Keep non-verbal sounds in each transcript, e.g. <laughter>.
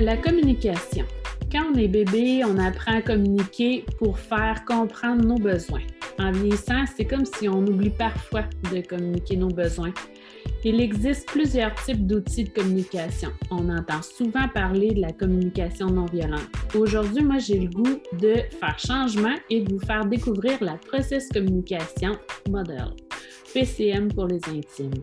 La communication. Quand on est bébé, on apprend à communiquer pour faire comprendre nos besoins. En vieillissant, c'est comme si on oublie parfois de communiquer nos besoins. Il existe plusieurs types d'outils de communication. On entend souvent parler de la communication non violente. Aujourd'hui, moi, j'ai le goût de faire changement et de vous faire découvrir la process communication modèle, PCM pour les intimes.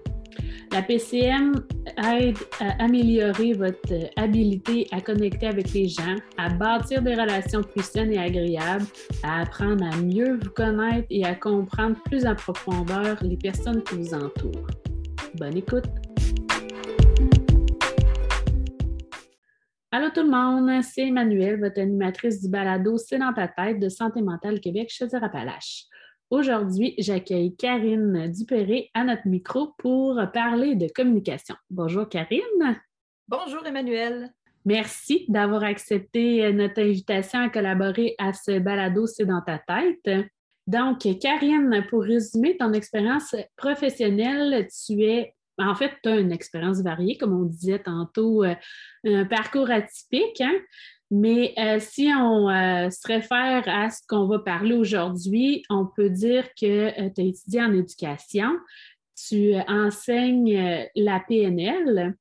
La PCM aide à améliorer votre habilité à connecter avec les gens, à bâtir des relations plus saines et agréables, à apprendre à mieux vous connaître et à comprendre plus en profondeur les personnes qui vous entourent. Bonne écoute! Allô tout le monde, c'est Emmanuelle, votre animatrice du balado C'est dans ta tête de Santé mentale Québec chez Appalaches. Aujourd'hui, j'accueille Karine Dupéré à notre micro pour parler de communication. Bonjour Karine. Bonjour Emmanuel. Merci d'avoir accepté notre invitation à collaborer à ce balado C'est dans ta tête. Donc, Karine, pour résumer ton expérience professionnelle, tu es, en fait, tu as une expérience variée, comme on disait tantôt, euh, un parcours atypique. Hein? Mais euh, si on euh, se réfère à ce qu'on va parler aujourd'hui, on peut dire que tu as étudié en éducation, tu enseignes la PNL,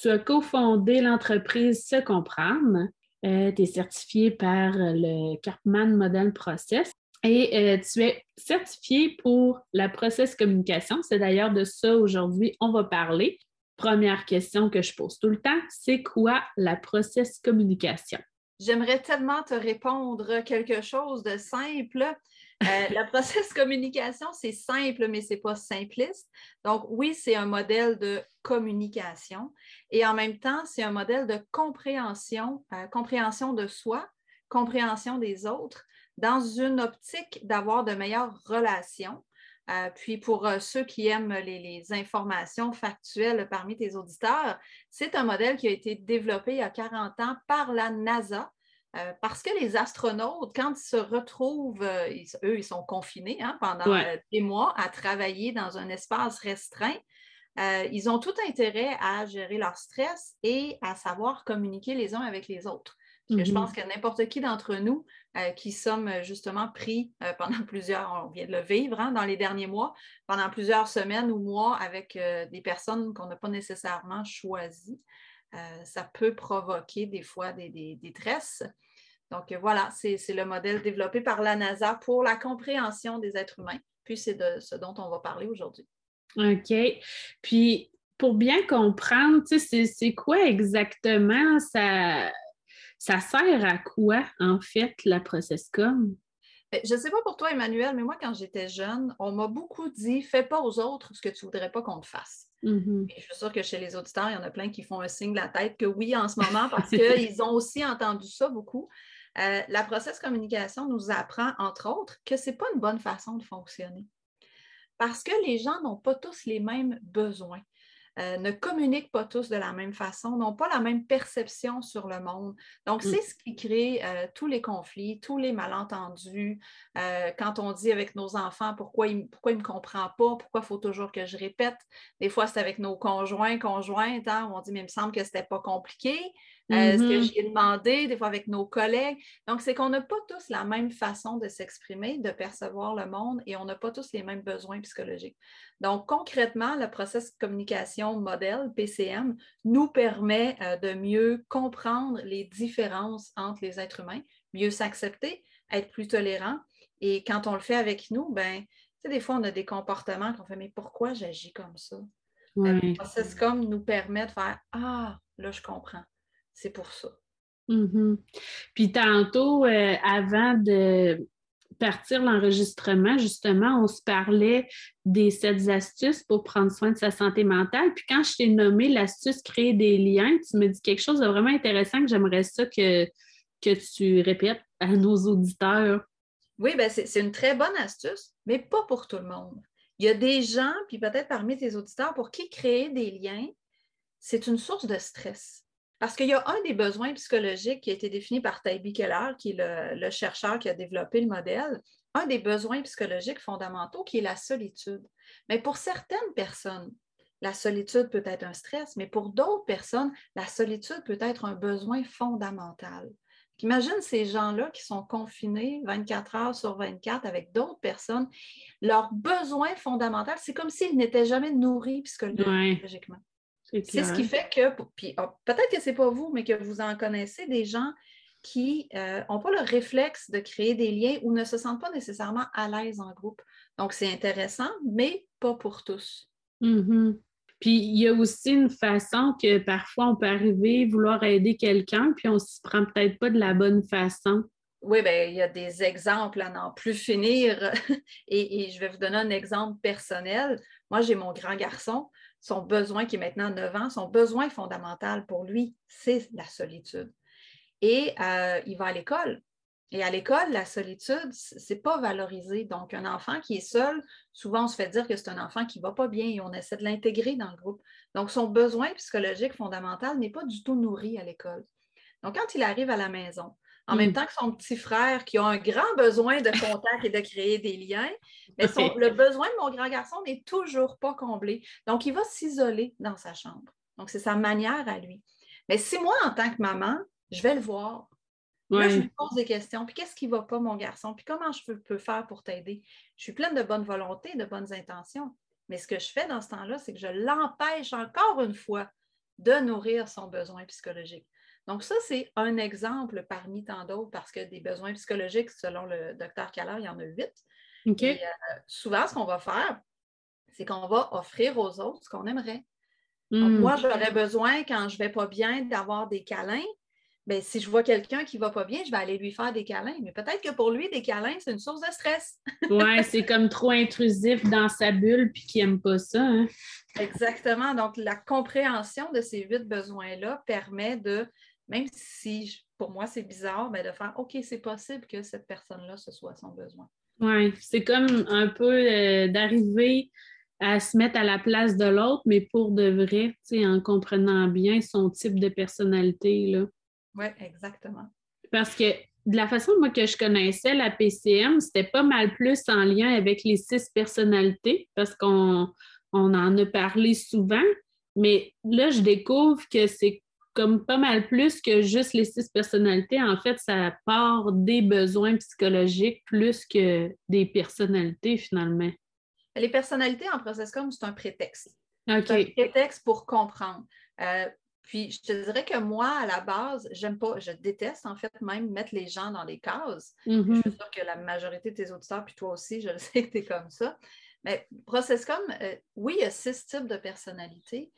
tu as cofondé l'entreprise Se Comprendre, tu es certifié par le Karpman Model Process et euh, tu es certifié pour la process communication. C'est d'ailleurs de ça aujourd'hui on va parler. Première question que je pose tout le temps, c'est quoi la process communication? J'aimerais tellement te répondre quelque chose de simple. Euh, <laughs> la process communication, c'est simple, mais ce n'est pas simpliste. Donc, oui, c'est un modèle de communication et en même temps, c'est un modèle de compréhension, euh, compréhension de soi, compréhension des autres, dans une optique d'avoir de meilleures relations. Euh, puis pour euh, ceux qui aiment les, informations factuelles parmi tes auditeurs, c'est un modèle qui a été développé il y a 40 ans par la NASA. Euh, parce que les astronautes, quand ils se retrouvent, eux, ils sont confinés hein, pendant des mois à travailler dans un espace restreint, ils ont tout intérêt à gérer leur stress et à savoir communiquer les uns avec les autres. Je mm-hmm. pense que n'importe qui d'entre nous euh, qui sommes euh, justement pris euh, pendant <laughs> plusieurs, on vient de le vivre hein, dans les derniers mois, pendant plusieurs semaines ou mois avec des personnes qu'on n'a pas nécessairement choisies, ça peut provoquer des fois des, des détresses. Donc voilà, c'est le modèle développé par la NASA pour la compréhension des êtres humains. Puis c'est de ce dont on va parler aujourd'hui. OK. Puis pour bien comprendre, c'est quoi exactement ça ça sert à quoi, en fait, la process-com? Ben, je ne sais pas pour toi, Emmanuel, mais moi, quand j'étais jeune, on m'a beaucoup dit fais pas aux autres ce que tu ne voudrais pas qu'on te fasse. Mm-hmm. je suis sûre que chez les auditeurs, il y en a plein qui font un signe de la tête que oui en ce moment parce qu'ils <laughs> ont aussi entendu ça beaucoup. Euh, la process communication nous apprend, entre autres, que ce n'est pas une bonne façon de fonctionner. Parce que les gens n'ont pas tous les mêmes besoins. Euh, ne communiquent pas tous de la même façon, n'ont pas la même perception sur le monde. Donc, mm. c'est ce qui crée euh, tous les conflits, tous les malentendus. Euh, quand on dit avec nos enfants pourquoi il ne me comprend pas, pourquoi il faut toujours que je répète? Des fois, c'est avec nos conjoints, conjointes, hein, on dit mais il me semble que ce n'était pas compliqué. Euh, ce que mm-hmm. j'ai demandé, des fois avec nos collègues. Donc, c'est qu'on n'a pas tous la même façon de s'exprimer, de percevoir le monde et on n'a pas tous les mêmes besoins psychologiques. Donc, concrètement, le processus communication modèle, PCM, nous permet euh, de mieux comprendre les différences entre les êtres humains, mieux s'accepter, être plus tolérant. Et quand on le fait avec nous, ben, des fois, on a des comportements qu'on fait, mais pourquoi j'agis comme ça? Le processus comme nous permet de faire Ah, là, je comprends c'est pour ça. Mm-hmm. Puis tantôt, euh, avant de partir l'enregistrement, justement, on se parlait des sept astuces pour prendre soin de sa santé mentale. Puis quand je t'ai nommé l'astuce créer des liens, tu me dis quelque chose de vraiment intéressant que j'aimerais ça que, que tu répètes à nos auditeurs. Oui, ben c'est une très bonne astuce, mais pas pour tout le monde. Il y a des gens, puis peut-être parmi tes auditeurs, pour qui créer des liens, c'est une source de stress. Parce qu'il y a un des besoins psychologiques qui a été défini par Taibi Keller, qui est le, chercheur qui a développé le modèle, un des besoins psychologiques fondamentaux qui est la solitude. Mais pour certaines personnes, la solitude peut être un stress, mais pour d'autres personnes, la solitude peut être un besoin fondamental. Imagine ces gens-là qui sont confinés 24 heures sur 24 avec d'autres personnes. Leur besoin fondamental, c'est comme s'ils n'étaient jamais nourris psychologiquement. C'est ce qui fait que, puis oh, peut-être que ce n'est pas vous, mais que vous en connaissez des gens qui n'ont euh, pas le réflexe de créer des liens ou ne se sentent pas nécessairement à l'aise en groupe. Donc, c'est intéressant, mais pas pour tous. Mm-hmm. Puis il y a aussi une façon que parfois on peut arriver, vouloir aider quelqu'un, puis on ne s'y prend peut-être pas de la bonne façon. Oui, bien, il y a des exemples à n'en plus finir. <laughs> et, je vais vous donner un exemple personnel. Moi, j'ai mon grand garçon. Son besoin, qui est maintenant 9 ans, son besoin fondamental pour lui, c'est la solitude. Et euh, il va à l'école. Et à l'école, la solitude, ce n'est pas valorisé. Donc, un enfant qui est seul, souvent on se fait dire que c'est un enfant qui va pas bien et on essaie de l'intégrer dans le groupe. Donc, son besoin psychologique fondamental n'est pas du tout nourri à l'école. Donc, quand il arrive à la maison, en même hmm. temps que son petit frère qui a un grand besoin de contact et de créer des liens, mais le besoin de mon grand garçon n'est toujours pas comblé. Donc, il va s'isoler dans sa chambre. Donc, c'est sa manière à lui. Mais si moi, en tant que maman, je vais le voir, je me pose des questions. Puis qu'est-ce qui ne va pas, mon garçon? Puis comment je peux, faire pour t'aider? Je suis pleine de bonne volonté, de bonnes intentions. Mais ce que je fais dans ce temps-là, c'est que je l'empêche encore une fois de nourrir son besoin psychologique. Donc, ça, c'est un exemple parmi tant d'autres parce que des besoins psychologiques, selon le docteur Keller, il y en a huit. Et, euh, souvent, ce qu'on va faire, c'est qu'on va offrir aux autres ce qu'on aimerait. Hmm. moi, j'aurais besoin, quand je ne vais pas bien, d'avoir des câlins. Ben, si je vois quelqu'un qui ne va pas bien, je vais aller lui faire des câlins. Mais peut-être que pour lui, des câlins, c'est une source de stress. <laughs> oui, c'est comme trop intrusif dans sa bulle puis qu'il n'aime pas ça. Hein. Exactement. Donc, la compréhension de ces huit besoins-là permet de, même si pour moi c'est bizarre, mais ben, de faire OK, c'est possible que cette personne-là, ce soit son besoin. Oui, c'est comme un peu euh, d'arriver à se mettre à la place de l'autre, mais pour de vrai, en comprenant bien son type de personnalité. Oui, exactement. Parce que de la façon moi que je connaissais la PCM, c'était pas mal plus en lien avec les six personnalités parce qu'on en a parlé souvent. Mais là, je découvre que c'est comme pas mal plus que juste les six personnalités. En fait, ça part des besoins psychologiques plus que des personnalités finalement. Les personnalités en process comme c'est un prétexte. C'est un prétexte pour comprendre. Euh, puis, je te dirais que moi, à la base, j'aime pas, je déteste en fait même mettre les gens dans les cases. Je suis mm-hmm. sûre que la majorité de tes auditeurs, puis toi aussi, je le sais que tu es comme ça. Mais Processcom, euh, oui, il y a six types de personnalités,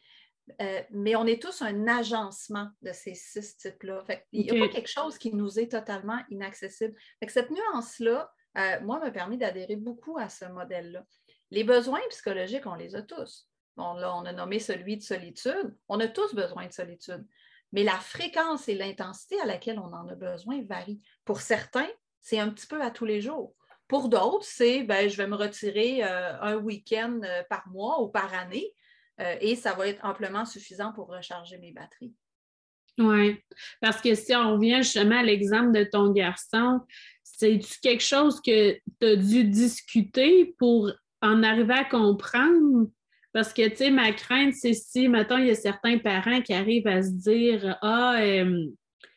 euh, mais on est tous un agencement de ces six types-là. Il n'y a pas quelque chose qui nous est totalement inaccessible. cette nuance-là, euh, moi, m'a permis d'adhérer beaucoup à ce modèle-là. Les besoins psychologiques, on les a tous. Bon, là, on a nommé celui de solitude. On a tous besoin de solitude. Mais la fréquence et l'intensité à laquelle on en a besoin varie. Pour certains, c'est un petit peu à tous les jours. Pour d'autres, c'est ben, je vais me retirer euh, un week-end par mois ou par année euh, et ça va être amplement suffisant pour recharger mes batteries. Oui, parce que si on revient justement à l'exemple de ton garçon, c'est-tu quelque chose que tu as dû discuter pour en arriver à comprendre? Parce que, tu sais, ma crainte, c'est si, mettons, il y a certains parents qui arrivent à se dire Ah, euh,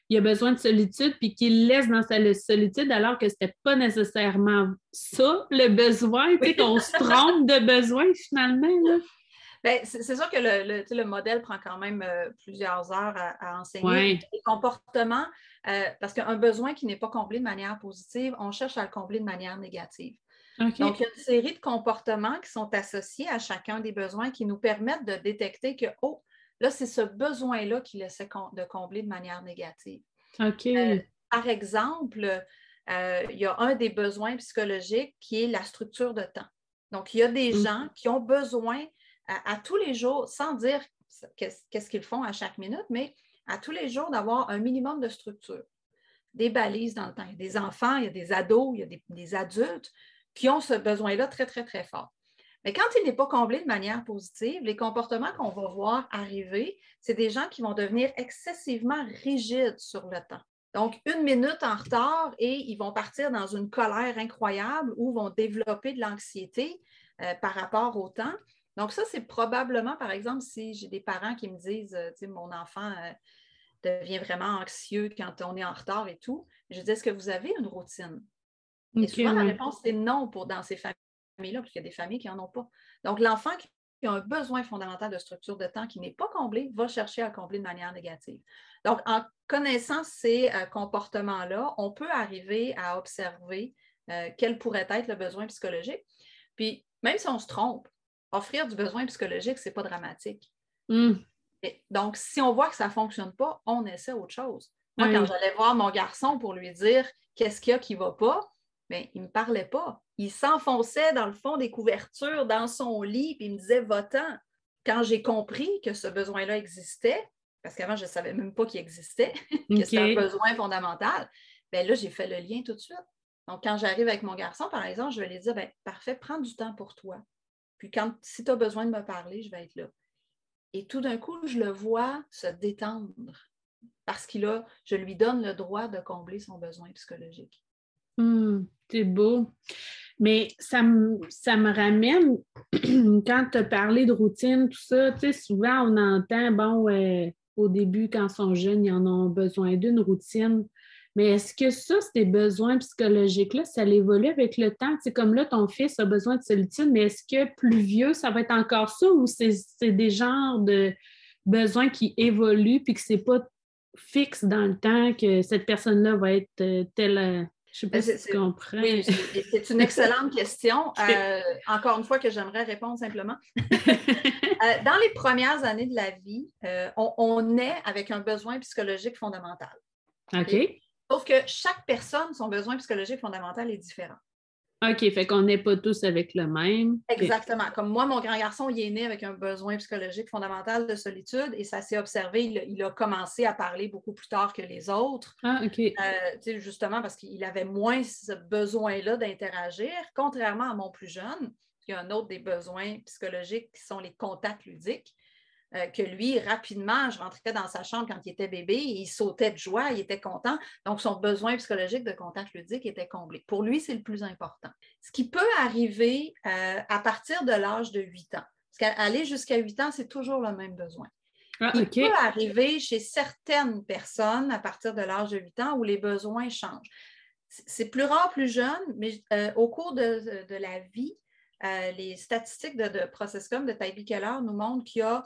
il a besoin de solitude, puis qu'ils laissent dans sa solitude alors que ce n'était pas nécessairement ça, le besoin, tu sais, qu'on se trompe de besoin finalement. Ben, c'est sûr que le, le, modèle prend quand même euh, plusieurs heures à, enseigner. Les comportements, euh, parce qu'un besoin qui n'est pas comblé de manière positive, on cherche à le combler de manière négative. Donc, il y a une série de comportements qui sont associés à chacun des besoins qui nous permettent de détecter que, oh, là, c'est ce besoin-là qu'il essaie de combler de manière négative. OK. Euh, par exemple, il y a un des besoins psychologiques qui est la structure de temps. Donc, il y a des mm. gens qui ont besoin à, tous les jours, sans dire qu'est-ce qu'ils font à chaque minute, mais à tous les jours d'avoir un minimum de structure, des balises dans le temps. Il y a des enfants, il y a des ados, il y a des adultes qui ont ce besoin-là très, très, très fort. Mais quand il n'est pas comblé de manière positive, les comportements qu'on va voir arriver, c'est des gens qui vont devenir excessivement rigides sur le temps. Donc, une minute en retard et ils vont partir dans une colère incroyable ou vont développer de l'anxiété euh, par rapport au temps. Donc, ça, c'est probablement, par exemple, si j'ai des parents qui me disent, euh, tu sais, mon enfant euh, devient vraiment anxieux quand on est en retard et tout, je dis, est-ce que vous avez une routine? et souvent, la réponse, c'est non pour, dans ces familles-là, parce qu'il y a des familles qui n'en ont pas. Donc, l'enfant qui a un besoin fondamental de structure de temps qui n'est pas comblé va chercher à combler de manière négative. Donc, en connaissant ces euh, comportements-là, on peut arriver à observer quel pourrait être le besoin psychologique. Puis, même si on se trompe, offrir du besoin psychologique, ce n'est pas dramatique. Hmm. donc, si on voit que ça ne fonctionne pas, on essaie autre chose. Moi, quand j'allais voir mon garçon pour lui dire qu'est-ce qu'il y a qui ne va pas, mais il ne me parlait pas. Il s'enfonçait dans le fond des couvertures, dans son lit, puis il me disait va-t'en. Quand j'ai compris que ce besoin-là existait, parce qu'avant, je ne savais même pas qu'il existait, <laughs> que c'était un besoin fondamental, bien là, j'ai fait le lien tout de suite. Donc, quand j'arrive avec mon garçon, par exemple, je vais lui dire ben, parfait, prends du temps pour toi. Puis quand, si tu as besoin de me parler, je vais être là. Et tout d'un coup, je le vois se détendre parce qu'il a, je lui donne le droit de combler son besoin psychologique. Hmm, c'est beau. Mais ça me, ça me ramène, <clears throat> quand tu as parlé de routine, tout ça, tu sais, souvent on entend, bon, au début, quand ils sont jeunes, ils en ont besoin d'une routine. Mais est-ce que ça, ces besoins psychologiques-là, ça évolue avec le temps? C'est comme là, ton fils a besoin de solitude, mais est-ce que plus vieux, ça va être encore ça ou c'est des genres de besoins qui évoluent puis que c'est pas fixe dans le temps que cette personne-là va être euh, telle. Euh, je ne sais pas si tu comprends. Oui, c'est une excellente question. <laughs> Euh, encore une fois, que j'aimerais répondre simplement. <laughs> dans les premières années de la vie, on, on, est avec un besoin psychologique fondamental. OK? Sauf que chaque personne, son besoin psychologique fondamental est différent. OK, fait qu'on n'est pas tous avec le même. Exactement. Comme moi, mon grand garçon, il est né avec un besoin psychologique fondamental de solitude et ça s'est observé. Il, a commencé à parler beaucoup plus tard que les autres. Ah, OK. Euh, justement parce qu'il avait moins ce besoin-là d'interagir, contrairement à mon plus jeune. Y a un autre des besoins psychologiques qui sont les contacts ludiques. Euh, que lui, rapidement, je rentrais dans sa chambre quand il était bébé, il sautait de joie, il était content. Donc, son besoin psychologique de contact ludique était comblé. Pour lui, c'est le plus important. Ce qui peut arriver euh, à partir de l'âge de 8 ans, parce qu'aller jusqu'à 8 ans, c'est toujours le même besoin. Ah, il peut arriver chez certaines personnes à partir de l'âge de 8 ans où les besoins changent. C'est plus rare, plus jeune, mais euh, au cours de, la vie, les statistiques de, de Processcom de Tybee Keller nous montrent qu'il y a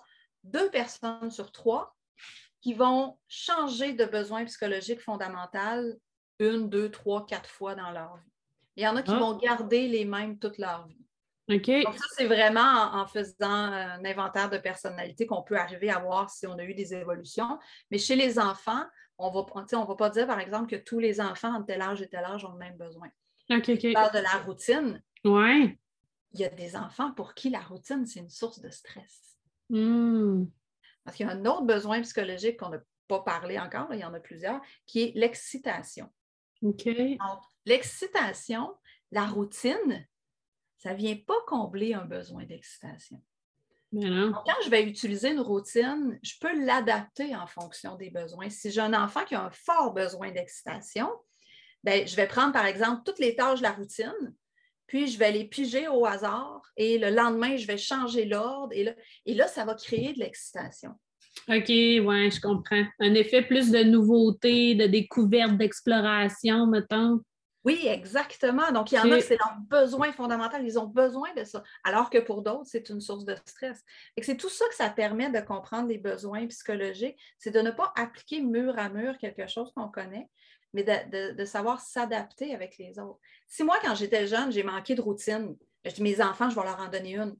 deux personnes sur trois qui vont changer de besoin psychologique fondamental une, deux, trois, quatre fois dans leur vie. Il y en a qui ah. vont garder les mêmes toute leur vie. Donc, ça, c'est vraiment en, faisant un inventaire de personnalité qu'on peut arriver à voir si on a eu des évolutions. Mais chez les enfants, on ne va pas dire, par exemple, que tous les enfants de tel âge et tel âge ont le même besoin. OK, On parle de la routine. Oui. Il y a des enfants pour qui la routine, c'est une source de stress. Hmm. Parce qu'il y a un autre besoin psychologique qu'on n'a pas parlé encore, il y en a plusieurs, qui est l'excitation. OK. Donc, l'excitation, la routine, ça ne vient pas combler un besoin d'excitation. quand je vais utiliser une routine, je peux l'adapter en fonction des besoins. Si j'ai un enfant qui a un fort besoin d'excitation, ben, je vais prendre par exemple toutes les tâches de la routine, puis je vais les piger au hasard et le lendemain, je vais changer l'ordre et là, et là, ça va créer de l'excitation. OK, oui, je comprends. Un effet plus de nouveauté, de découverte, d'exploration, mettons. Oui, exactement. Donc, il y en a c'est leur besoin fondamental. Ils ont besoin de ça. Alors que pour d'autres, c'est une source de stress. Et c'est tout ça que ça permet de comprendre les besoins psychologiques. C'est de ne pas appliquer mur à mur quelque chose qu'on connaît, mais de, savoir s'adapter avec les autres. Si moi, quand j'étais jeune, j'ai manqué de routine, je dis mes enfants, je vais leur en donner une.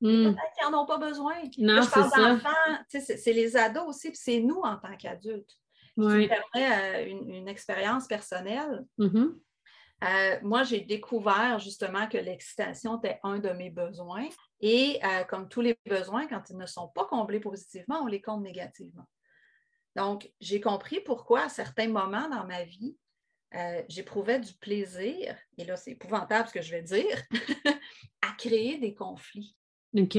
Hmm. Peut-être qu'ils n'en ont pas besoin. Non, je parle d'enfants, c'est les ados aussi, puis c'est nous en tant qu'adultes. Oui. permet euh, une, expérience personnelle. Mm-hmm. Euh, moi, j'ai découvert justement que l'excitation était un de mes besoins. Et euh, comme tous les besoins, quand ils ne sont pas comblés positivement, on les comble négativement. Donc, j'ai compris pourquoi à certains moments dans ma vie, euh, j'éprouvais du plaisir, et là c'est épouvantable ce que je vais dire, <laughs> à créer des conflits. OK.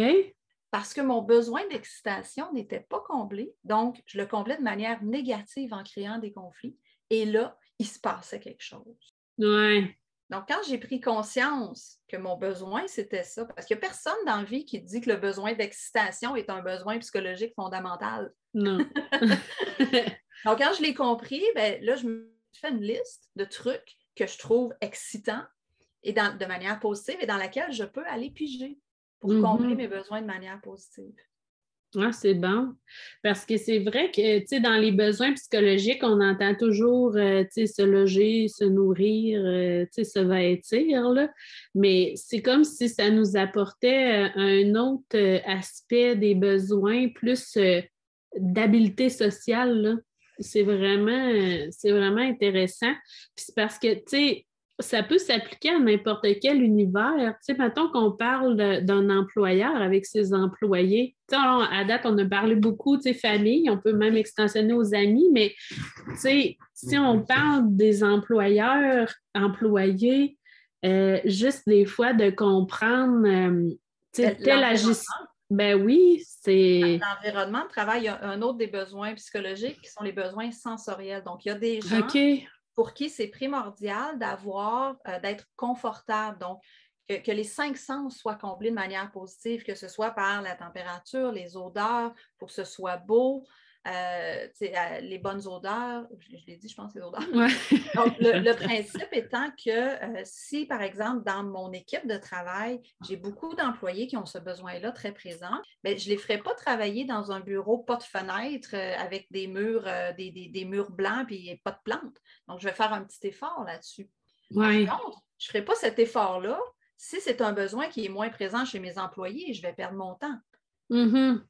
Parce que mon besoin d'excitation n'était pas comblé, donc je le comblais de manière négative en créant des conflits. Et là, il se passait quelque chose. Oui. Donc, quand j'ai pris conscience que mon besoin, c'était ça, parce qu'il n'y a personne dans la vie qui dit que le besoin d'excitation est un besoin psychologique fondamental. Non. <laughs> Donc, quand je l'ai compris, ben, là, je me fais une liste de trucs que je trouve excitants et de manière positive et dans laquelle je peux aller piger pour mm-hmm. combler mes besoins de manière positive. Ah, c'est bon. Parce que c'est vrai que, tu sais, dans les besoins psychologiques, on entend toujours, euh, tu sais, se loger, se nourrir, euh, tu sais, se vêtir, là. Mais c'est comme si ça nous apportait euh, un autre aspect des besoins, plus d'habileté sociale, C'est vraiment, c'est vraiment intéressant. Puis c'est parce que, tu sais, ça peut s'appliquer à n'importe quel univers. Tu sais, mettons qu'on parle d'un employeur avec ses employés. Tu sais, à date, on a parlé beaucoup, tu sais, famille, on peut même extensionner aux amis, mais tu sais, si on parle des employeurs, employés, euh, juste des fois de comprendre, euh, tu sais, tel agissement. Ben oui, c'est. L'environnement de travail, il y a un autre des besoins psychologiques qui sont les besoins sensoriels. Donc, il y a des gens pour qui c'est primordial d'avoir, euh, d'être confortable. Donc, que, les cinq sens soient comblés de manière positive, que ce soit par la température, les odeurs, pour que ce soit beau, euh, euh, les bonnes odeurs, je, l'ai dit, je pense, les odeurs. <laughs> Donc, le, <laughs> principe étant que euh, si, par exemple, dans mon équipe de travail, j'ai beaucoup d'employés qui ont ce besoin-là très présent, mais je ne les ferai pas travailler dans un bureau pas de fenêtre avec des murs, des, murs blancs et pas de plantes. Donc, je vais faire un petit effort là-dessus. Ouais. Par contre, je ne ferai pas cet effort-là si c'est un besoin qui est moins présent chez mes employés, je vais perdre mon temps. Mm-hmm.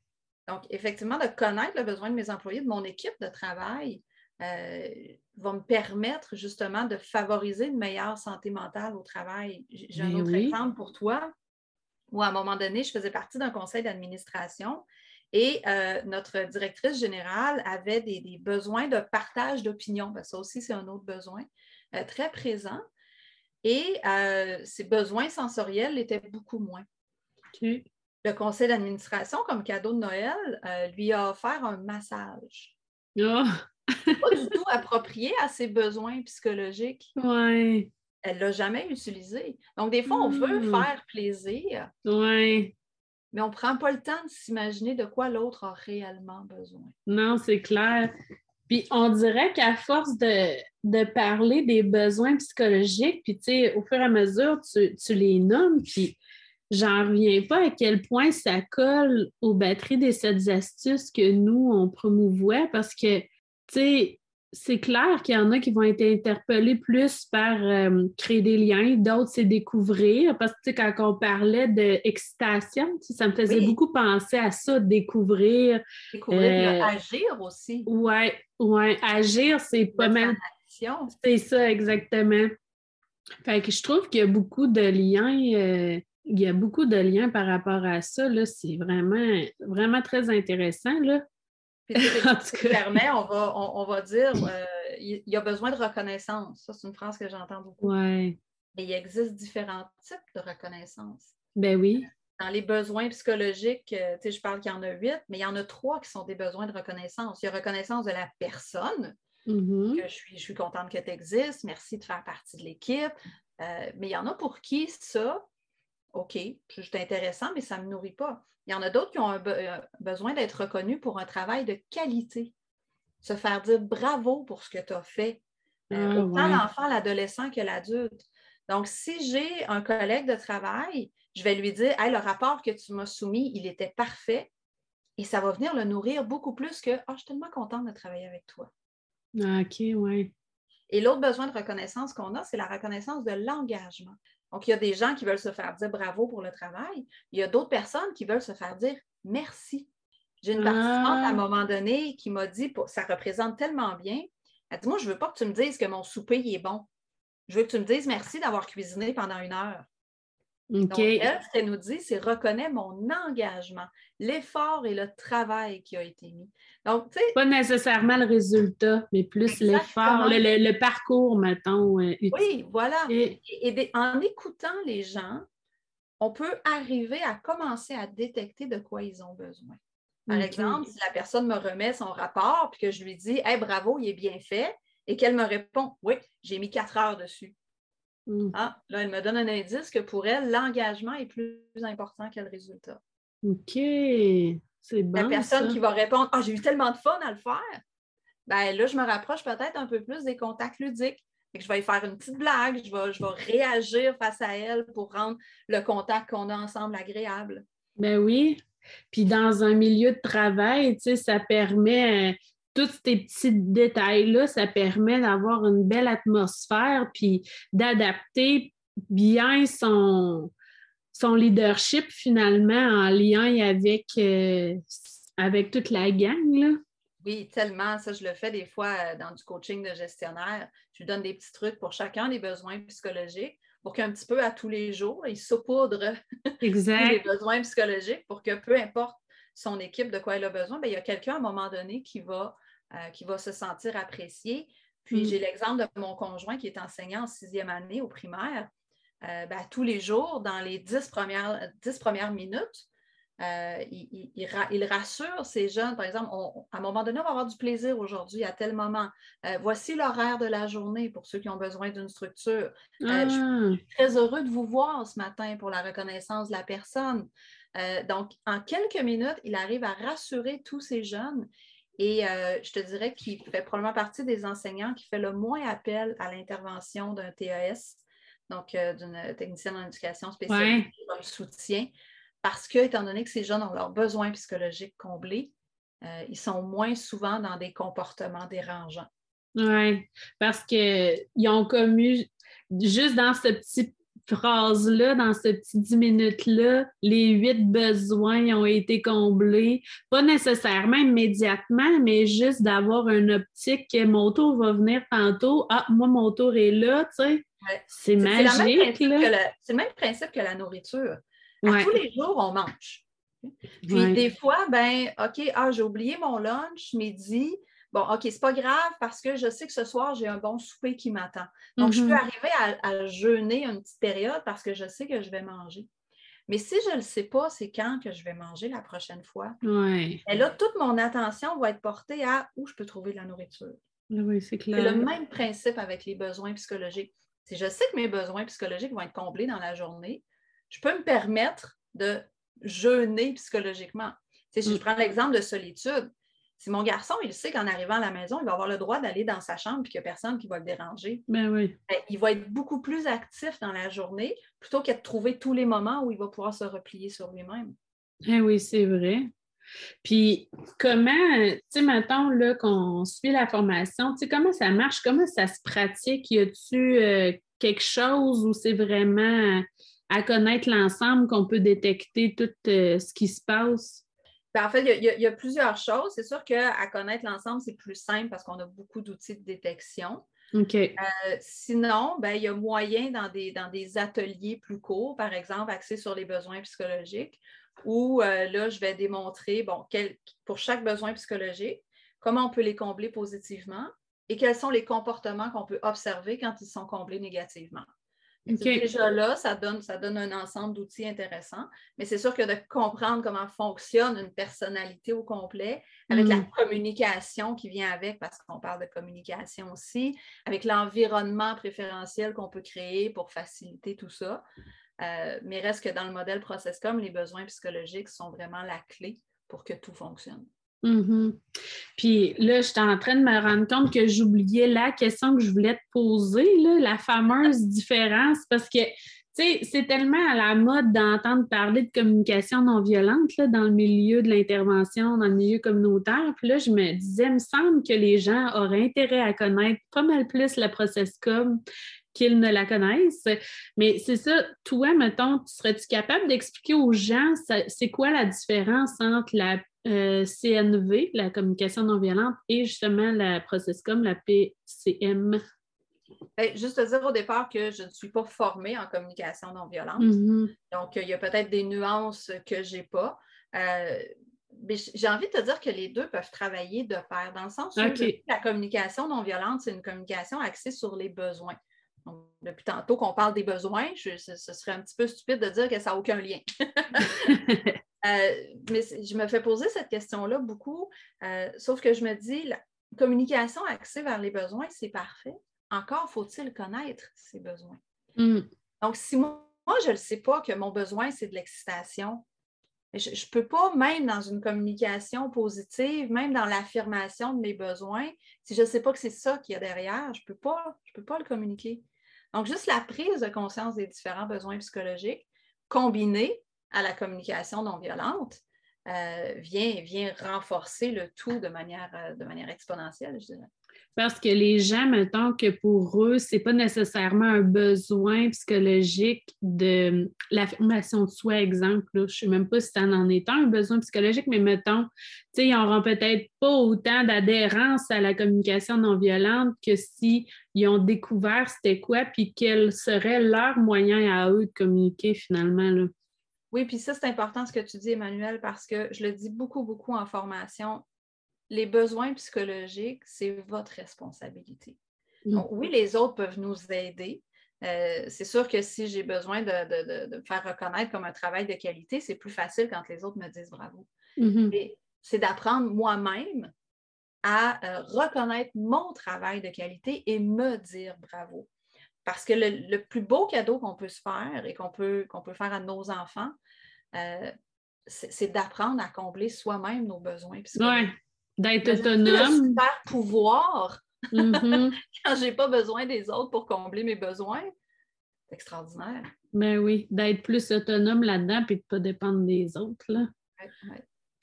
Donc, effectivement, de connaître le besoin de mes employés, de mon équipe de travail, euh, va me permettre justement de favoriser une meilleure santé mentale au travail. J'ai un autre exemple pour toi, où à un moment donné, je faisais partie d'un conseil d'administration et euh, notre directrice générale avait des, besoins de partage d'opinion, ça aussi, c'est un autre besoin euh, très présent. Et ces besoins sensoriels étaient beaucoup moins le conseil d'administration, comme cadeau de Noël, euh, lui a offert un massage. Oh. pas du tout approprié à ses besoins psychologiques. Ouais. Elle ne l'a jamais utilisé. Donc, des fois, on veut hmm. faire plaisir. Ouais. Mais on ne prend pas le temps de s'imaginer de quoi l'autre a réellement besoin. Non, c'est clair. Puis on dirait qu'à force de, parler des besoins psychologiques, puis tu sais, au fur et à mesure, tu, tu les nommes, puis j'en reviens pas à quel point ça colle aux batteries des 7 astuces que nous, on promouvoit parce que, tu sais, c'est clair qu'il y en a qui vont être interpellés plus par euh, créer des liens, d'autres c'est découvrir. Parce que tu sais, quand on parlait d'excitation, ça me faisait beaucoup penser à ça, découvrir. Découvrir, euh, agir aussi. Oui, ouais, agir, c'est pas mal. C'est ça, exactement. Fait que je trouve qu'il y a beaucoup de liens. Euh, il y a beaucoup de liens par rapport à ça. C'est vraiment, vraiment très intéressant. Là. Puis, permet, <laughs> on va, on, va dire euh, il y a besoin de reconnaissance. Ça, c'est une phrase que j'entends beaucoup. Ouais. Et il existe différents types de reconnaissance. Ben oui. Dans les besoins psychologiques, euh, je parle qu'il y en a huit, mais il y en a trois qui sont des besoins de reconnaissance. Il y a reconnaissance de la personne, mm-hmm. que je suis, je suis contente que tu existes, merci de faire partie de l'équipe. Euh, mais il y en a pour qui ça, OK, c'est intéressant, mais ça ne me nourrit pas. Il y en a d'autres qui ont un euh, besoin d'être reconnus pour un travail de qualité. Se faire dire bravo pour ce que tu as fait. Euh, ah, autant l'enfant, l'adolescent que l'adulte. Donc, si j'ai un collègue de travail, je vais lui dire hey, le rapport que tu m'as soumis, il était parfait. Et ça va venir le nourrir beaucoup plus que oh, je suis tellement contente de travailler avec toi. Ah, OK, oui. Et l'autre besoin de reconnaissance qu'on a, c'est la reconnaissance de l'engagement. Donc, il y a des gens qui veulent se faire dire bravo pour le travail. Il y a d'autres personnes qui veulent se faire dire merci. J'ai une participante à un ah. moment donné qui m'a dit ça représente tellement bien. Elle dit Moi, je ne veux pas que tu me dises que mon souper est bon. Je veux que tu me dises merci d'avoir cuisiné pendant une heure. Donc, elle, ce qu'elle nous dit, c'est reconnais mon engagement, l'effort et le travail qui a été mis. Donc, tu sais. Pas nécessairement le résultat, mais plus l'effort, le, parcours, mettons. Euh, oui, voilà. Et, en écoutant les gens, on peut arriver à commencer à détecter de quoi ils ont besoin. Par exemple, si la personne me remet son rapport puis que je lui dis Hey, bravo, il est bien fait, et qu'elle me répond Oui, j'ai mis quatre heures dessus. Mm. Ah, là, elle me donne un indice que pour elle, l'engagement est plus important que le résultat. OK. C'est bon. La personne qui va répondre Ah, j'ai eu tellement de fun à le faire. Ben là, je me rapproche peut-être un peu plus des contacts ludiques. je vais y faire une petite blague, je vais, je vais réagir face à elle pour rendre le contact qu'on a ensemble agréable. Ben oui. Puis dans un milieu de travail, tu sais, ça permet, tous ces petits détails-là, ça permet d'avoir une belle atmosphère, puis d'adapter bien son, son leadership finalement en lien avec, euh, avec toute la gang. Là. Oui, tellement. Ça, je le fais des fois euh, dans du coaching de gestionnaire. Je lui donne des petits trucs pour chacun des besoins psychologiques pour qu'un petit peu à tous les jours, il saupoudre <laughs> les besoins psychologiques pour que peu importe son équipe de quoi elle a besoin, bien, il y a quelqu'un à un moment donné qui va, euh, qui va se sentir apprécié. Puis mm. j'ai l'exemple de mon conjoint qui est enseignant en sixième année au primaire. Euh, ben, tous les jours, dans les dix premières, dix premières minutes, euh, il, rassure ces jeunes. Par exemple, à un moment donné, on va avoir du plaisir aujourd'hui, à tel moment. Euh, voici l'horaire de la journée pour ceux qui ont besoin d'une structure. Je suis ah. très heureux de vous voir ce matin pour la reconnaissance de la personne. donc, en quelques minutes, il arrive à rassurer tous ces jeunes. Et je te dirais qu'il fait probablement partie des enseignants qui fait le moins appel à l'intervention d'un TES donc euh, d'une technicienne en éducation spécialisée comme soutien, parce que, étant donné que ces jeunes ont leurs besoins psychologiques comblés, euh, ils sont moins souvent dans des comportements dérangeants. Oui, parce qu'ils ont commu, juste dans cette petite phrase-là, dans ces petits dix minutes-là, les huit besoins ont été comblés. Pas nécessairement immédiatement, mais juste d'avoir une optique que mon tour va venir tantôt. Ah, moi, mon tour est là, tu sais. C'est magique. C'est le même principe que la nourriture. tous les jours, on mange. Puis des fois, ben, OK, ah, j'ai oublié mon lunch midi. Bon, OK, c'est pas grave parce que je sais que ce soir, j'ai un bon souper qui m'attend. Donc, je peux mm-hmm. arriver à, jeûner une petite période parce que je sais que je vais manger. Mais si je ne le sais pas, c'est quand que je vais manger la prochaine fois. Ouais. Et là, toute mon attention va être portée à où je peux trouver de la nourriture. Oui, c'est clair. C'est le même principe avec les besoins psychologiques. Si je sais que mes besoins psychologiques vont être comblés dans la journée, je peux me permettre de jeûner psychologiquement. si je mm. prends l'exemple de solitude, si mon garçon, il sait qu'en arrivant à la maison, il va avoir le droit d'aller dans sa chambre et qu'il n'y a personne qui va le déranger, ben oui. Ben, il va être beaucoup plus actif dans la journée plutôt qu'à trouver tous les moments où il va pouvoir se replier sur lui-même. Eh oui, c'est vrai. Puis comment, tu sais, mettons là, qu'on suit la formation, tu sais, comment ça marche, comment ça se pratique? Y a-tu euh, quelque chose où c'est vraiment à connaître l'ensemble qu'on peut détecter tout euh, ce qui se passe? Ben, en fait, il y, a plusieurs choses. C'est sûr qu'à connaître l'ensemble, c'est plus simple parce qu'on a beaucoup d'outils de détection. OK. Euh, sinon, ben, il y a moyen dans des, dans des ateliers plus courts, par exemple, axés sur les besoins psychologiques, où euh, là, je vais démontrer, bon, pour chaque besoin psychologique, comment on peut les combler positivement et quels sont les comportements qu'on peut observer quand ils sont comblés négativement. Déjà là, ça donne, ça donne un ensemble d'outils intéressants, mais c'est sûr que de comprendre comment fonctionne une personnalité au complet, avec la mm. communication qui vient avec, parce qu'on parle de communication aussi, avec l'environnement préférentiel qu'on peut créer pour faciliter tout ça, euh, mais reste que dans le modèle ProcessCom, les besoins psychologiques sont vraiment la clé pour que tout fonctionne. Mm-hmm. Puis là, je suis en train de me rendre compte que j'oubliais la question que je voulais te poser, la fameuse différence, parce que c'est tellement à la mode d'entendre parler de communication non violente dans le milieu de l'intervention, dans le milieu communautaire. Puis là, je me disais, il me semble que les gens auraient intérêt à connaître pas mal plus la ProcessCom qu'ils ne la connaissent. Mais c'est ça, toi, mettons, serais-tu capable d'expliquer aux gens c'est quoi la différence entre la euh, CNV, la communication non violente, et justement la Processcom, la PCM? Ben, juste te dire au départ que je ne suis pas formée en communication non violente. Mm-hmm. Donc, il y a peut-être des nuances que je n'ai pas. Euh, j'ai envie de te dire que les deux peuvent travailler de pair, dans le sens où la communication non violente, c'est une communication axée sur les besoins depuis tantôt qu'on parle des besoins, ce, serait un petit peu stupide de dire que ça n'a aucun lien. <laughs> <laughs> Euh, mais je me fais poser cette question-là beaucoup, euh, sauf que je me dis, la communication axée vers les besoins, c'est parfait. Encore faut-il connaître ces besoins. Mm. Donc, si moi, je ne sais pas que mon besoin, c'est de l'excitation, je ne peux pas, même dans une communication positive, même dans l'affirmation de mes besoins, si je ne sais pas que c'est ça qu'il y a derrière, je ne peux, pas, peux pas le communiquer. Donc, juste la prise de conscience des différents besoins psychologiques, combinée à la communication non violente, euh, vient, vient renforcer le tout de manière, euh, de manière exponentielle, je dirais. Parce que les gens, mettons que pour eux, ce n'est pas nécessairement un besoin psychologique de l'affirmation de soi, exemple. Je ne sais même pas si ça en est un, besoin psychologique, mais mettons, ils n'auront peut-être pas autant d'adhérence à la communication non violente que s'ils ont découvert c'était quoi, puis quel serait leur moyen à eux de communiquer finalement. Là. Oui, puis ça, c'est important ce que tu dis, Emmanuel, parce que je le dis beaucoup, beaucoup en formation les besoins psychologiques, c'est votre responsabilité. Mm. Donc, oui, les autres peuvent nous aider. Euh, c'est sûr que si j'ai besoin de, me faire reconnaître comme un travail de qualité, c'est plus facile quand les autres me disent bravo. Mm-hmm. C'est d'apprendre moi-même à euh, reconnaître mon travail de qualité et me dire bravo. Parce que le, plus beau cadeau qu'on peut se faire et qu'on peut, qu'on peut faire à nos enfants, euh, c'est d'apprendre à combler soi-même nos besoins psychologiques. D'être autonome. super pouvoir mm-hmm. <laughs> quand j'ai pas besoin des autres pour combler mes besoins. C'est extraordinaire. Ben oui, d'être plus autonome là-dedans et de ne pas dépendre des autres. Là.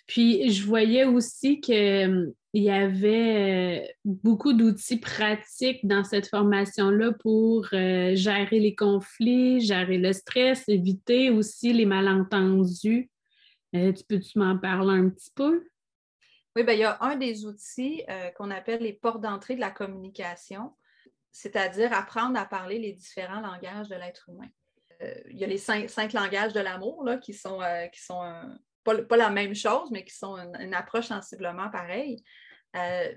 Puis je voyais aussi qu'il hum, y avait euh, beaucoup d'outils pratiques dans cette formation-là pour euh, gérer les conflits, gérer le stress, éviter aussi les malentendus. Euh, tu peux-tu m'en parler un petit peu? Oui, bien, il y a un des outils qu'on appelle les portes d'entrée de la communication, c'est-à-dire apprendre à parler les différents langages de l'être humain. Il y a les cinq, langages de l'amour qui sont, qui sont pas, la même chose, mais qui sont une, approche sensiblement pareille.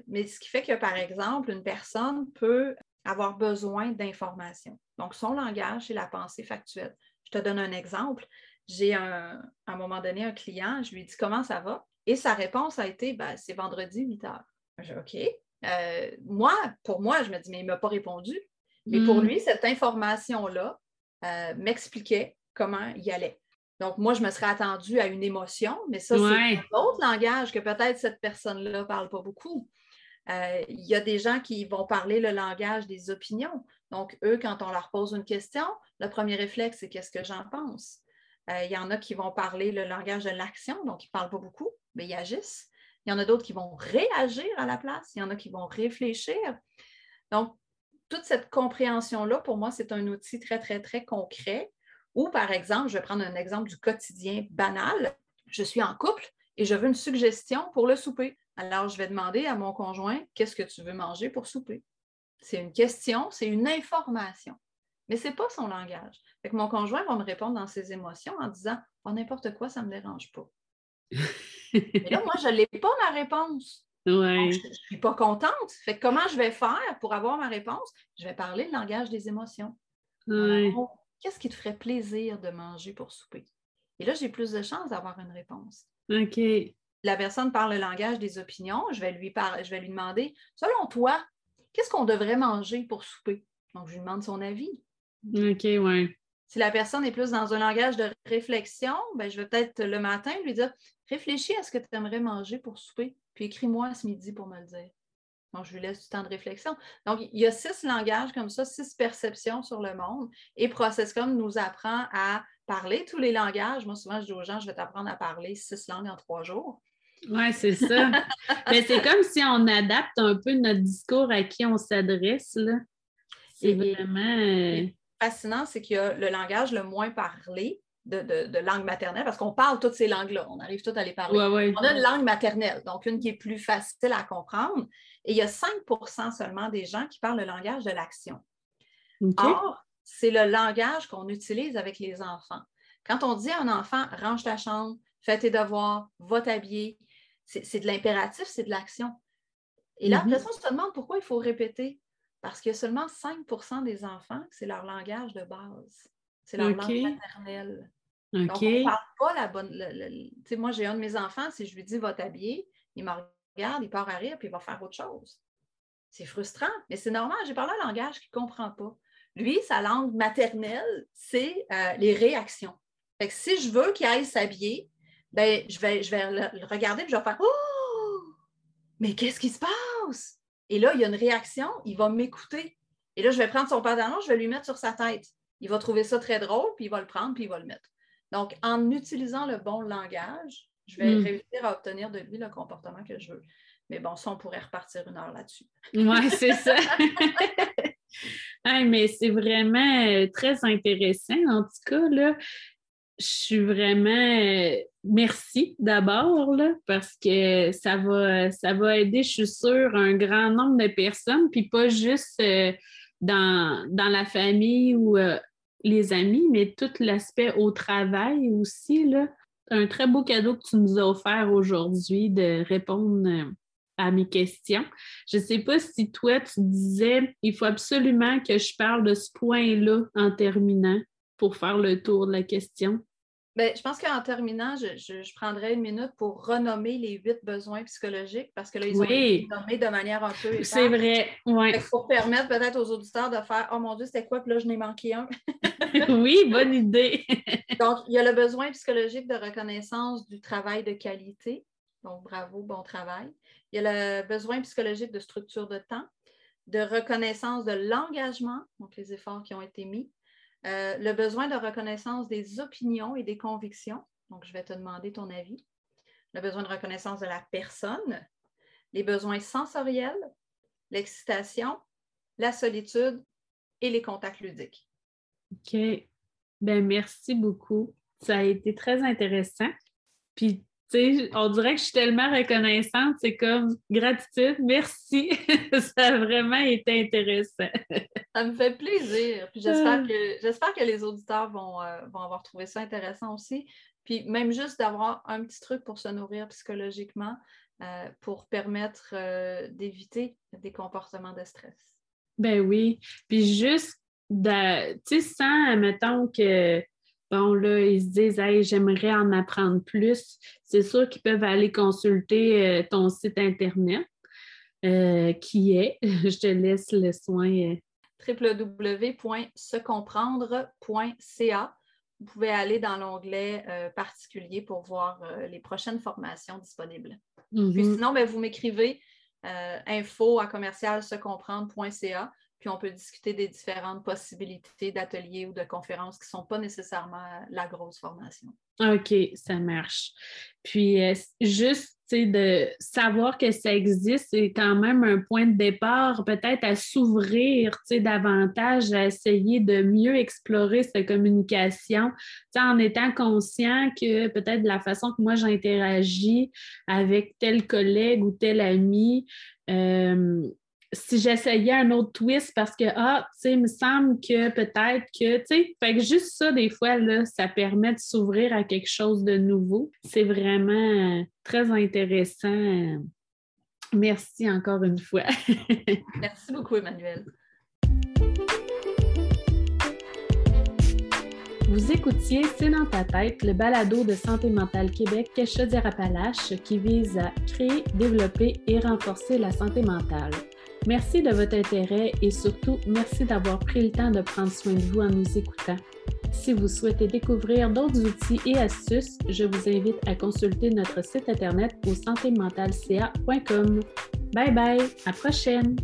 mais ce qui fait que, par exemple, une personne peut avoir besoin d'informations. Donc, son langage, c'est la pensée factuelle. Je te donne un exemple. J'ai à un moment donné un client, je lui dis comment ça va? Et sa réponse a été ben, c'est vendredi 8 heures. J'ai OK. Euh, moi, pour moi, je me dis mais il ne m'a pas répondu. Mais pour hmm. lui, cette information-là euh, m'expliquait comment il allait. Donc, moi, je me serais attendue à une émotion, mais ça, c'est un autre langage que peut-être cette personne-là ne parle pas beaucoup. Euh, il y a des gens qui vont parler le langage des opinions. Donc, eux, quand on leur pose une question, le premier réflexe, c'est qu'est-ce que j'en pense? il y en a qui vont parler le langage de l'action, donc ils ne parlent pas beaucoup mais ils agissent. Il y en a d'autres qui vont réagir à la place. Il y en a qui vont réfléchir. Donc, toute cette compréhension-là, pour moi, c'est un outil très, très, très concret. Ou, par exemple, je vais prendre un exemple du quotidien banal. Je suis en couple et je veux une suggestion pour le souper. Alors, je vais demander à mon conjoint, qu'est-ce que tu veux manger pour souper? C'est une question, c'est une information. Mais ce n'est pas son langage. Fait mon conjoint va me répondre dans ses émotions en disant oh, n'importe quoi, ça ne me dérange pas. Mais là, moi, je n'ai pas ma réponse. je ne suis pas contente. Fait comment je vais faire pour avoir ma réponse? Je vais parler le langage des émotions. Qu'est-ce qui te ferait plaisir de manger pour souper? Et là, j'ai plus de chances d'avoir une réponse. OK. La personne parle le langage des opinions. Je vais lui, parler, je vais lui demander, selon toi, qu'est-ce qu'on devrait manger pour souper? Donc, je lui demande son avis. OK, ouais. Si la personne est plus dans un langage de réflexion, ben, je vais peut-être le matin lui dire Réfléchis à ce que tu aimerais manger pour souper, puis écris-moi ce midi pour me le dire. Donc, je lui laisse du temps de réflexion. Donc, il y a six langages comme ça, six perceptions sur le monde. Et Processcom nous apprend à parler tous les langages. Moi, souvent, je dis aux gens, je vais t'apprendre à parler six langues en trois jours. Oui, c'est ça. <laughs> Mais c'est comme si on adapte un peu notre discours à qui on s'adresse. C'est vraiment. Euh, fascinant, c'est qu'il y a le langage le moins parlé de, langue maternelle, parce qu'on parle toutes ces langues-là, on arrive toutes à les parler. On a une langue maternelle, donc une qui est plus facile à comprendre, et il y a 5% seulement des gens qui parlent le langage de l'action. Or, c'est le langage qu'on utilise avec les enfants. Quand on dit à un enfant, range ta chambre, fais tes devoirs, va t'habiller, c'est de l'impératif, c'est de l'action. Et là, mm-hmm. ça, on se demande pourquoi il faut répéter. Parce qu'il y a seulement 5% des enfants, c'est leur langage de base. C'est leur langue maternelle. Donc, on ne parle pas la bonne. sais, moi, j'ai un de mes enfants, si je lui dis va t'habiller, il me regarde, il part à rire, puis il va faire autre chose. C'est frustrant, mais c'est normal. J'ai parlé un langage qu'il ne comprend pas. Lui, sa langue maternelle, c'est euh, les réactions. Si je veux qu'il aille s'habiller, ben, je vais, je vais le, regarder et je vais faire Oh! Mais qu'est-ce qui se passe? Et là, il y a une réaction, il va m'écouter. Et là, je vais prendre son pantalon, je vais lui mettre sur sa tête. Il va trouver ça très drôle, puis il va le prendre, puis il va le mettre. Donc, en utilisant le bon langage, je vais hmm. réussir à obtenir de lui le comportement que je veux. Mais bon, ça, on pourrait repartir une heure là-dessus. Oui, c'est ça. <laughs> <laughs> mais c'est vraiment euh, très intéressant. En tout cas, là, je suis vraiment euh, merci d'abord parce que ça va, ça va aider, je suis sûre, un grand nombre de personnes, puis pas juste euh, dans, dans, la famille ou les amis, mais tout l'aspect au travail aussi. Là. Un très beau cadeau que tu nous as offert aujourd'hui de répondre euh, à mes questions. Je ne sais pas si toi, tu disais, il faut absolument que je parle de ce point-là en terminant pour faire le tour de la question. Bien, je pense qu'en terminant, je, je, prendrai une minute pour renommer les huit besoins psychologiques parce que là, ils ont été nommés de manière un peu. C'est vrai, oui. Pour permettre peut-être aux auditeurs de faire Oh mon Dieu, c'était quoi? Puis là, je n'ai manqué un. <laughs> oui, bonne idée. <laughs> Donc, il y a le besoin psychologique de reconnaissance du travail de qualité. Donc, bravo, bon travail. Il y a le besoin psychologique de structure de temps, de reconnaissance de l'engagement, donc les efforts qui ont été mis, euh, le besoin de reconnaissance des opinions et des convictions. Donc, je vais te demander ton avis. Le besoin de reconnaissance de la personne, les besoins sensoriels, l'excitation, la solitude et les contacts ludiques. OK. Ben, merci beaucoup. Ça a été très intéressant. Puis, on dirait que je suis tellement reconnaissante, c'est comme gratitude, merci. <laughs> ça a vraiment été intéressant. <laughs> ça me fait plaisir. Puis j'espère ah. que, j'espère que les auditeurs vont, euh, vont avoir trouvé ça intéressant aussi. Puis même juste d'avoir un petit truc pour se nourrir psychologiquement euh, pour permettre euh, d'éviter des comportements de stress. Ben oui. Puis juste, tu sais, sans, mettons que bon, là, ils se disent, hey, j'aimerais en apprendre plus, c'est sûr qu'ils peuvent aller consulter euh, ton site Internet, euh, qui est, <laughs> je te laisse le soin. Euh. www.secomprendre.ca. Vous pouvez aller dans l'onglet particulier pour voir les prochaines formations disponibles. Puis mm-hmm. sinon, ben, vous m'écrivez info à commercial secomprendre.ca puis on peut discuter des différentes possibilités d'ateliers ou de conférences qui ne sont pas nécessairement la grosse formation. OK, ça marche. Puis euh, juste de savoir que ça existe, c'est quand même un point de départ, peut-être à s'ouvrir davantage, à essayer de mieux explorer cette communication, en étant conscient que peut-être la façon que moi j'interagis avec tel collègue ou tel ami, euh, si j'essayais un autre twist parce que, ah, tu sais, il me semble que peut-être que, tu sais, fait que juste ça, des fois, là, ça permet de s'ouvrir à quelque chose de nouveau. C'est vraiment euh, très intéressant. Merci encore une fois. <laughs> Merci beaucoup, Emmanuel. Vous écoutiez C'est dans ta tête, le balado de Santé mentale Québec Chaudière-Appalaches qui vise à créer, développer et renforcer la santé mentale. Merci de votre intérêt et surtout merci d'avoir pris le temps de prendre soin de vous en nous écoutant. Si vous souhaitez découvrir d'autres outils et astuces, je vous invite à consulter notre site internet au santémentalca.com. Bye bye, à prochaine!